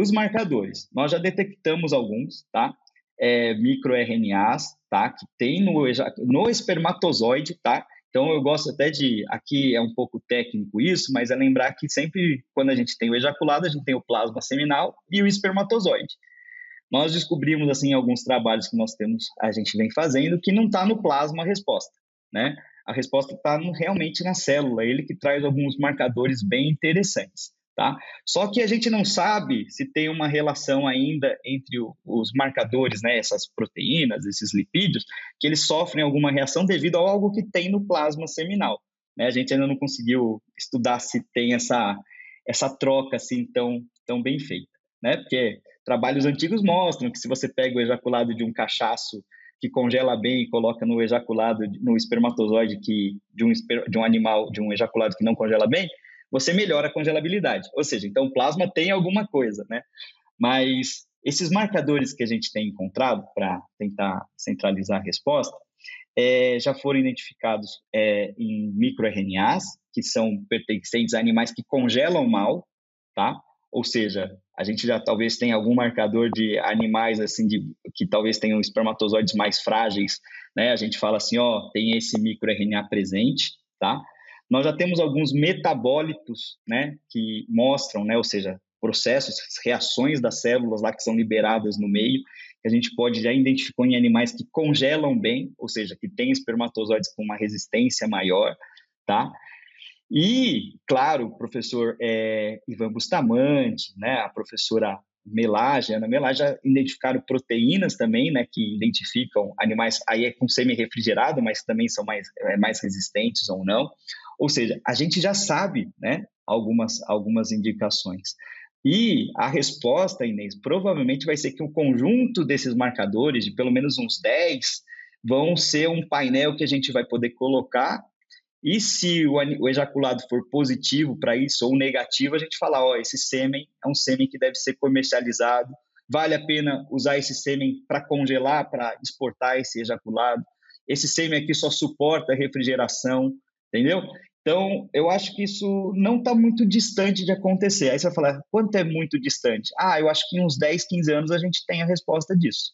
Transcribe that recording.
os marcadores. Nós já detectamos alguns, tá? É, microRNAs, tá? Que tem no, no espermatozoide, tá? Então, eu gosto até de. Aqui é um pouco técnico isso, mas é lembrar que sempre, quando a gente tem o ejaculado, a gente tem o plasma seminal e o espermatozoide. Nós descobrimos, assim, alguns trabalhos que nós temos, a gente vem fazendo, que não está no plasma a resposta, né? A resposta está realmente na célula, ele que traz alguns marcadores bem interessantes. Tá? Só que a gente não sabe se tem uma relação ainda entre o, os marcadores, né, essas proteínas, esses lipídios, que eles sofrem alguma reação devido a algo que tem no plasma seminal. Né? A gente ainda não conseguiu estudar se tem essa, essa troca assim tão, tão bem feita. Né? Porque trabalhos antigos mostram que se você pega o ejaculado de um cachaço que congela bem e coloca no ejaculado, no espermatozoide que, de, um, de um animal, de um ejaculado que não congela bem, você melhora a congelabilidade. Ou seja, então o plasma tem alguma coisa, né? Mas esses marcadores que a gente tem encontrado para tentar centralizar a resposta é, já foram identificados é, em microRNAs, que são pertencentes a animais que congelam mal, tá? Ou seja, a gente já talvez tenha algum marcador de animais assim de, que talvez tenham espermatozoides mais frágeis, né? A gente fala assim, ó, tem esse microRNA presente, tá? Nós já temos alguns metabólitos, né, que mostram, né, ou seja, processos, reações das células lá que são liberadas no meio, que a gente pode já identificar em animais que congelam bem, ou seja, que têm espermatozoides com uma resistência maior, tá? E, claro, o professor é, Ivan Bustamante, né, a professora Melage, Ana Melage já identificaram proteínas também, né, que identificam animais, aí é com semi-refrigerado, mas também são mais, é, mais resistentes ou não. Ou seja, a gente já sabe né, algumas, algumas indicações. E a resposta, Inês, provavelmente vai ser que o conjunto desses marcadores, de pelo menos uns 10, vão ser um painel que a gente vai poder colocar. E se o, ejaculado for positivo para isso ou negativo, a gente fala: ó, esse sêmen é um sêmen que deve ser comercializado. Vale a pena usar esse sêmen para congelar, para exportar esse ejaculado. Esse sêmen aqui só suporta refrigeração, entendeu? Então, eu acho que isso não está muito distante de acontecer. Aí você vai falar, quanto é muito distante? Ah, eu acho que em uns 10, 15 anos a gente tem a resposta disso.